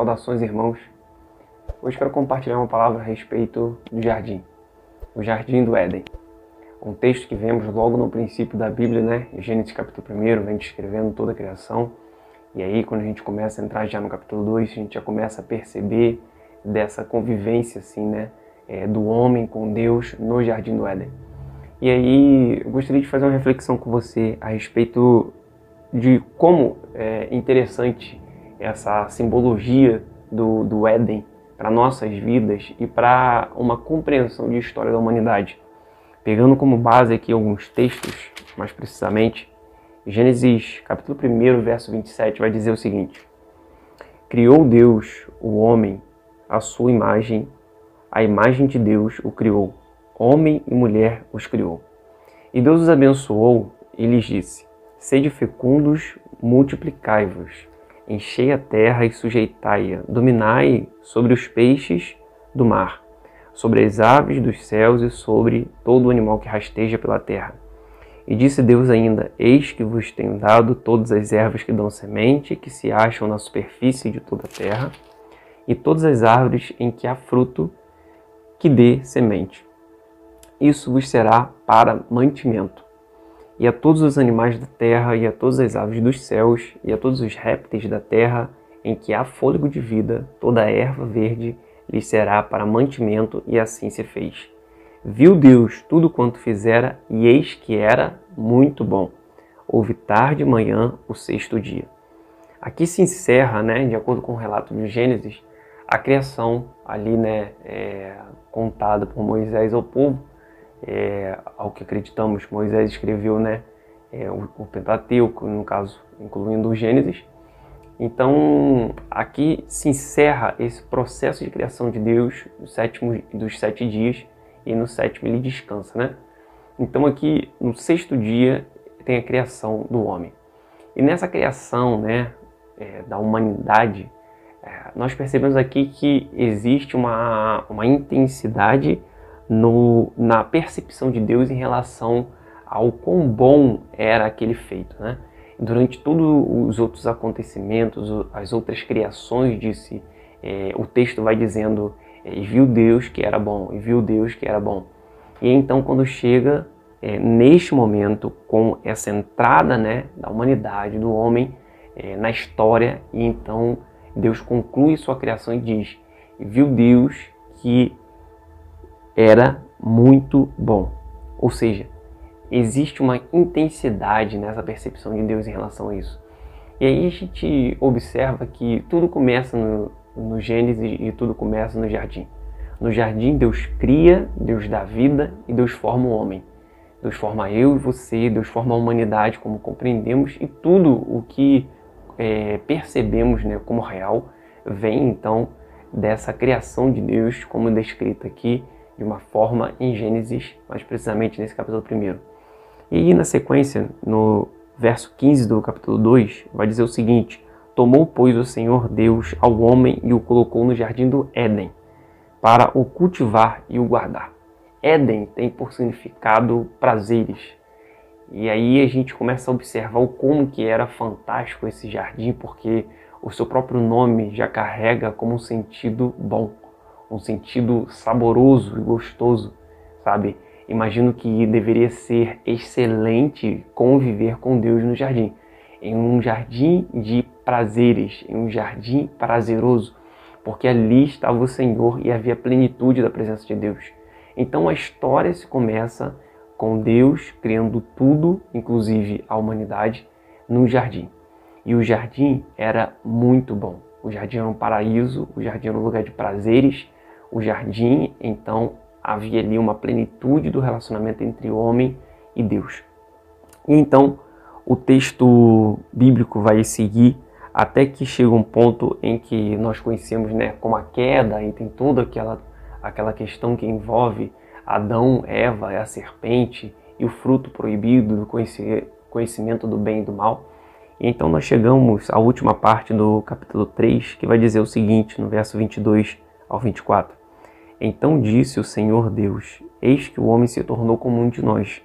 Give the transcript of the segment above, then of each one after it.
Saudações, irmãos. Hoje quero compartilhar uma palavra a respeito do jardim, o jardim do Éden. Um texto que vemos logo no princípio da Bíblia, né? Gênesis capítulo 1, vem descrevendo toda a criação. E aí, quando a gente começa a entrar já no capítulo 2, a gente já começa a perceber dessa convivência, assim, né? É, do homem com Deus no jardim do Éden. E aí, eu gostaria de fazer uma reflexão com você a respeito de como é interessante essa simbologia do, do Éden para nossas vidas e para uma compreensão de história da humanidade. Pegando como base aqui alguns textos, mais precisamente, Gênesis capítulo 1, verso 27 vai dizer o seguinte: Criou Deus o homem à sua imagem, a imagem de Deus o criou, homem e mulher os criou. E Deus os abençoou e lhes disse: Sede fecundos, multiplicai-vos enchei a terra e sujeitai-a, dominai sobre os peixes do mar, sobre as aves dos céus e sobre todo o animal que rasteja pela terra. E disse Deus ainda: Eis que vos tenho dado todas as ervas que dão semente, que se acham na superfície de toda a terra, e todas as árvores em que há fruto que dê semente. Isso vos será para mantimento e a todos os animais da terra, e a todas as aves dos céus, e a todos os répteis da terra, em que há fôlego de vida, toda a erva verde lhes será para mantimento, e assim se fez. Viu Deus tudo quanto fizera, e eis que era muito bom. Houve tarde e manhã o sexto dia. Aqui se encerra, né, de acordo com o relato de Gênesis, a criação ali, né, é, contada por Moisés ao povo, é, ao que acreditamos, Moisés escreveu né, é, o, o Pentateuco, no caso, incluindo o Gênesis. Então, aqui se encerra esse processo de criação de Deus sétimo, dos sete dias e no sétimo ele descansa, né? Então, aqui no sexto dia tem a criação do homem. E nessa criação né, é, da humanidade, é, nós percebemos aqui que existe uma, uma intensidade no, na percepção de Deus em relação ao quão bom era aquele feito. Né? Durante todos os outros acontecimentos, as outras criações, disse, é, o texto vai dizendo, é, e viu Deus que era bom, e viu Deus que era bom. E então, quando chega é, neste momento, com essa entrada né, da humanidade, do homem é, na história, e então Deus conclui sua criação e diz: Viu Deus que era muito bom. Ou seja, existe uma intensidade nessa percepção de Deus em relação a isso. E aí a gente observa que tudo começa no, no Gênesis e tudo começa no jardim. No jardim, Deus cria, Deus dá vida e Deus forma o homem. Deus forma eu e você, Deus forma a humanidade como compreendemos e tudo o que é, percebemos né, como real vem então dessa criação de Deus, como descrita aqui de uma forma em Gênesis, mais precisamente nesse capítulo 1. E aí, na sequência, no verso 15 do capítulo 2, vai dizer o seguinte: Tomou, pois, o Senhor Deus ao homem e o colocou no jardim do Éden, para o cultivar e o guardar. Éden tem por significado prazeres. E aí a gente começa a observar o como que era fantástico esse jardim, porque o seu próprio nome já carrega como um sentido bom um sentido saboroso e gostoso, sabe? Imagino que deveria ser excelente conviver com Deus no jardim, em um jardim de prazeres, em um jardim prazeroso, porque ali estava o Senhor e havia plenitude da presença de Deus. Então a história se começa com Deus criando tudo, inclusive a humanidade, no jardim. E o jardim era muito bom. O jardim era um paraíso, o jardim era um lugar de prazeres, o jardim, então havia ali uma plenitude do relacionamento entre homem e Deus. E então o texto bíblico vai seguir até que chega um ponto em que nós conhecemos né, como a queda e tem toda aquela, aquela questão que envolve Adão, Eva, a serpente e o fruto proibido do conhecimento do bem e do mal. E então nós chegamos à última parte do capítulo 3, que vai dizer o seguinte, no verso 22 ao 24. Então disse o Senhor Deus: Eis que o homem se tornou como um de nós,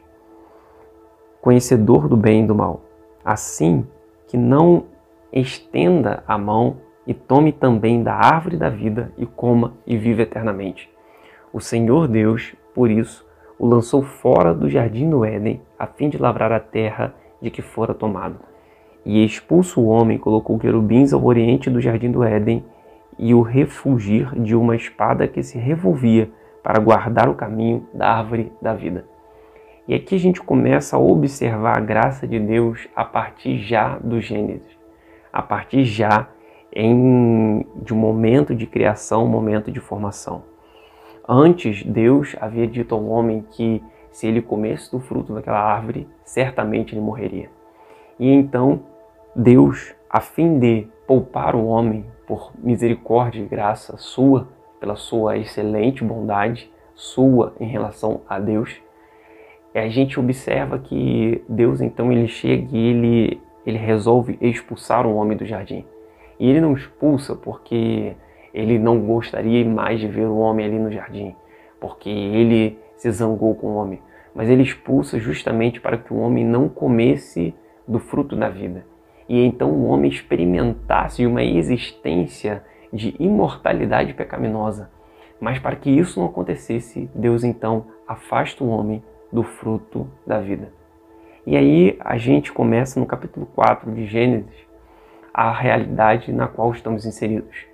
conhecedor do bem e do mal, assim que não estenda a mão e tome também da árvore da vida e coma e viva eternamente. O Senhor Deus, por isso, o lançou fora do jardim do Éden, a fim de lavrar a terra de que fora tomado. E expulso o homem, colocou querubins ao oriente do jardim do Éden e o refugir de uma espada que se revolvia para guardar o caminho da árvore da vida. E aqui a gente começa a observar a graça de Deus a partir já do Gênesis, a partir já em, de um momento de criação, um momento de formação. Antes, Deus havia dito ao homem que se ele comesse do fruto daquela árvore, certamente ele morreria. E então, Deus, a fim de poupar o homem por misericórdia e graça sua, pela sua excelente bondade sua em relação a Deus, a gente observa que Deus então ele chega e ele, ele resolve expulsar o homem do jardim. E ele não expulsa porque ele não gostaria mais de ver o homem ali no jardim, porque ele se zangou com o homem, mas ele expulsa justamente para que o homem não comesse do fruto da vida. E então o homem experimentasse uma existência de imortalidade pecaminosa. Mas para que isso não acontecesse, Deus então afasta o homem do fruto da vida. E aí a gente começa no capítulo 4 de Gênesis a realidade na qual estamos inseridos.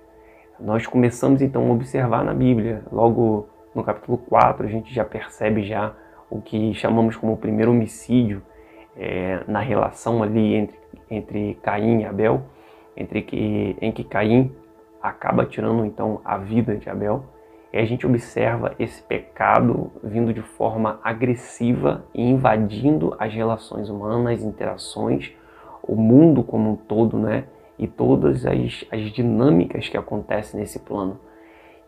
Nós começamos então a observar na Bíblia, logo no capítulo 4 a gente já percebe já o que chamamos como o primeiro homicídio é, na relação ali entre, entre Caim e Abel, entre que, em que Caim acaba tirando então a vida de Abel e a gente observa esse pecado vindo de forma agressiva e invadindo as relações humanas, as interações, o mundo como um todo, né? E todas as, as dinâmicas que acontecem nesse plano.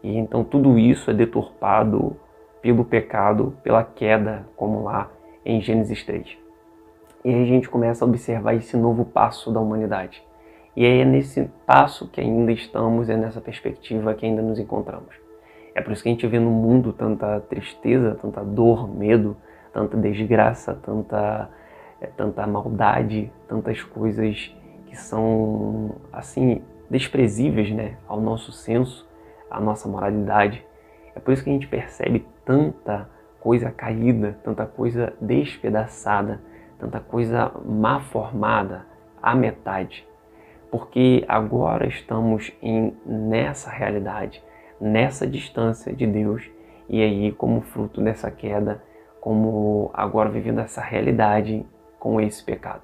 E então tudo isso é deturpado pelo pecado, pela queda, como lá em Gênesis 3. E aí a gente começa a observar esse novo passo da humanidade. E é nesse passo que ainda estamos, é nessa perspectiva que ainda nos encontramos. É por isso que a gente vê no mundo tanta tristeza, tanta dor, medo, tanta desgraça, tanta, é, tanta maldade, tantas coisas que são assim desprezíveis, né, ao nosso senso, à nossa moralidade. É por isso que a gente percebe tanta coisa caída, tanta coisa despedaçada, tanta coisa má formada à metade. Porque agora estamos em nessa realidade nessa distância de Deus e aí como fruto dessa queda, como agora vivendo essa realidade com esse pecado.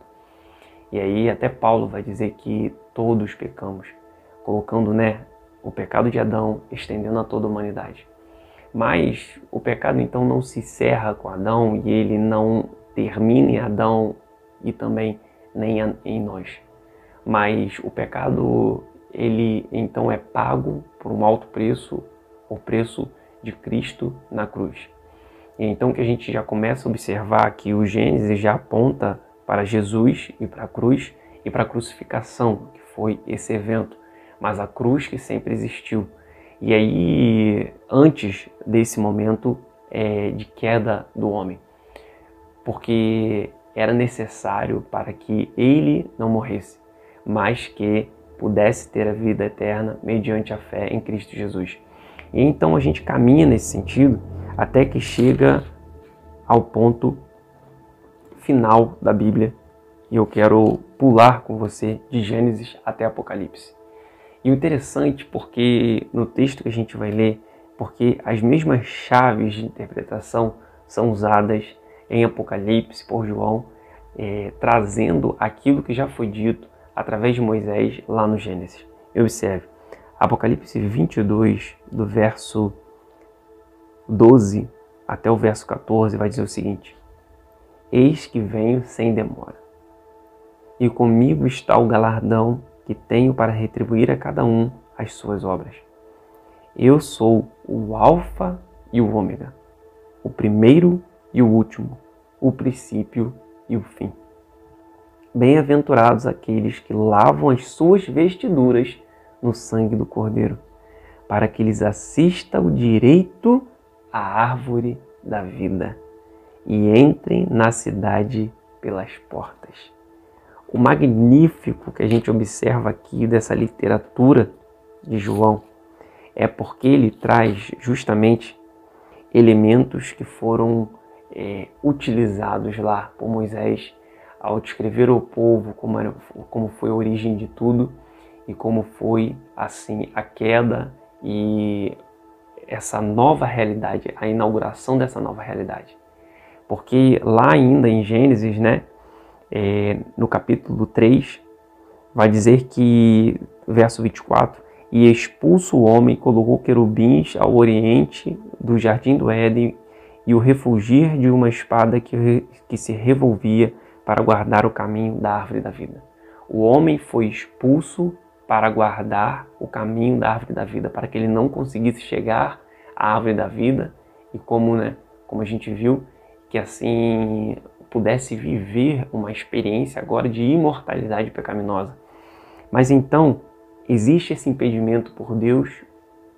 E aí até Paulo vai dizer que todos pecamos, colocando, né, o pecado de Adão estendendo a toda a humanidade. Mas o pecado então não se encerra com Adão e ele não termina em Adão e também nem em nós. Mas o pecado ele então é pago por um alto preço, o preço de Cristo na cruz. E então que a gente já começa a observar que o Gênesis já aponta para Jesus e para a cruz e para a crucificação, que foi esse evento, mas a cruz que sempre existiu. E aí, antes desse momento é, de queda do homem, porque era necessário para que ele não morresse, mas que pudesse ter a vida eterna mediante a fé em Cristo Jesus. E então a gente caminha nesse sentido até que chega ao ponto final da Bíblia e eu quero pular com você de Gênesis até Apocalipse. E o interessante porque no texto que a gente vai ler, porque as mesmas chaves de interpretação são usadas em Apocalipse por João, é, trazendo aquilo que já foi dito através de Moisés lá no Gênesis. Observe, Apocalipse 22, do verso 12 até o verso 14, vai dizer o seguinte: Eis que venho sem demora, e comigo está o galardão que tenho para retribuir a cada um as suas obras. Eu sou o Alfa e o Ômega, o primeiro e o último, o princípio e o fim. Bem-aventurados aqueles que lavam as suas vestiduras no sangue do Cordeiro, para que lhes assista o direito à árvore da vida e entrem na cidade pelas portas. o magnífico que a gente observa aqui dessa literatura de João é porque ele traz justamente elementos que foram é, utilizados lá por Moisés ao descrever ao povo como, era, como foi a origem de tudo e como foi assim a queda e essa nova realidade, a inauguração dessa nova realidade. Porque lá ainda em Gênesis, né, é, no capítulo 3, vai dizer que, verso 24, e expulso o homem, colocou querubins ao oriente do jardim do Éden e o refugir de uma espada que, que se revolvia para guardar o caminho da árvore da vida. O homem foi expulso para guardar o caminho da árvore da vida, para que ele não conseguisse chegar à árvore da vida e como, né, como a gente viu, que assim pudesse viver uma experiência agora de imortalidade pecaminosa. Mas então, existe esse impedimento por Deus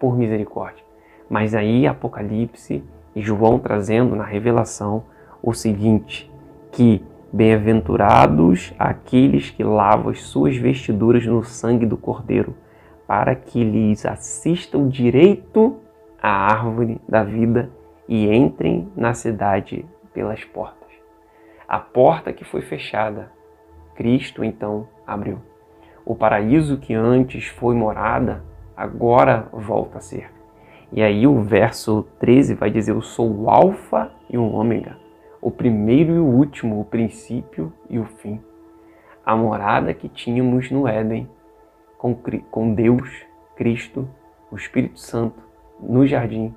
por misericórdia. Mas aí Apocalipse e João trazendo na revelação o seguinte, que bem-aventurados aqueles que lavam as suas vestiduras no sangue do Cordeiro, para que lhes assistam direito à árvore da vida e entrem na cidade pelas portas. A porta que foi fechada, Cristo então abriu. O paraíso que antes foi morada, agora volta a ser. E aí o verso 13 vai dizer: Eu sou o Alfa e o Ômega, o primeiro e o último, o princípio e o fim. A morada que tínhamos no Éden, com, com Deus, Cristo, o Espírito Santo, no jardim,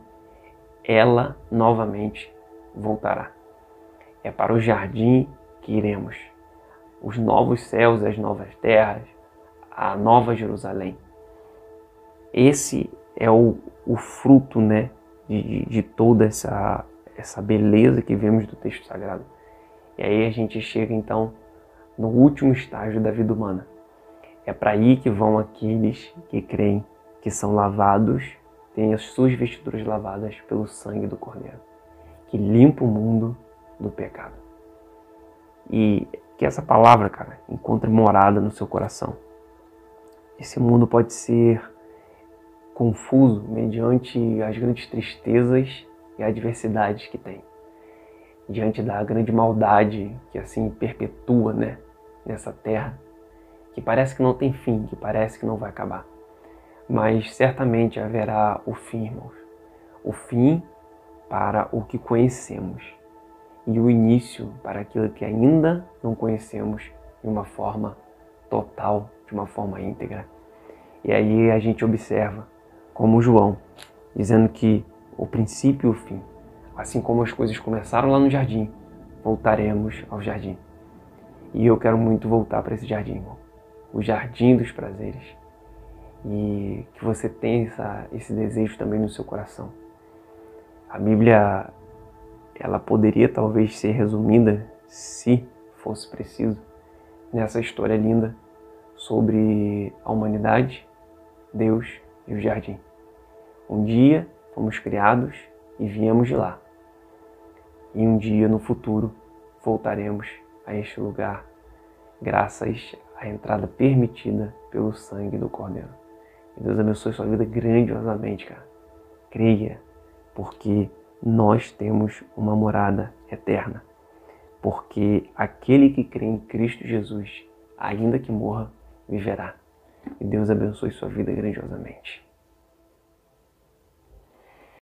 ela novamente voltará. É para o jardim que iremos. Os novos céus, as novas terras, a nova Jerusalém. Esse é o, o fruto né, de, de toda essa, essa beleza que vemos do texto sagrado. E aí a gente chega então no último estágio da vida humana. É para aí que vão aqueles que creem que são lavados, têm as suas vestiduras lavadas pelo sangue do Cordeiro, que limpa o mundo do pecado. E que essa palavra, cara, encontre morada no seu coração. Esse mundo pode ser confuso mediante as grandes tristezas e adversidades que tem. Diante da grande maldade que assim perpetua, né, nessa terra, que parece que não tem fim, que parece que não vai acabar. Mas certamente haverá o fim, irmãos. O fim para o que conhecemos e o início para aquilo que ainda não conhecemos de uma forma total, de uma forma íntegra. E aí a gente observa, como João, dizendo que o princípio e o fim, assim como as coisas começaram lá no jardim, voltaremos ao jardim. E eu quero muito voltar para esse jardim, irmão. O jardim dos prazeres. E que você tenha essa, esse desejo também no seu coração. A Bíblia ela poderia talvez ser resumida, se fosse preciso, nessa história linda sobre a humanidade, Deus e o jardim. Um dia fomos criados e viemos de lá. E um dia no futuro voltaremos a este lugar, graças à entrada permitida pelo sangue do Cordeiro. E Deus abençoe sua vida grandiosamente, cara. Creia, porque nós temos uma morada eterna. Porque aquele que crê em Cristo Jesus, ainda que morra, viverá. E Deus abençoe sua vida grandiosamente.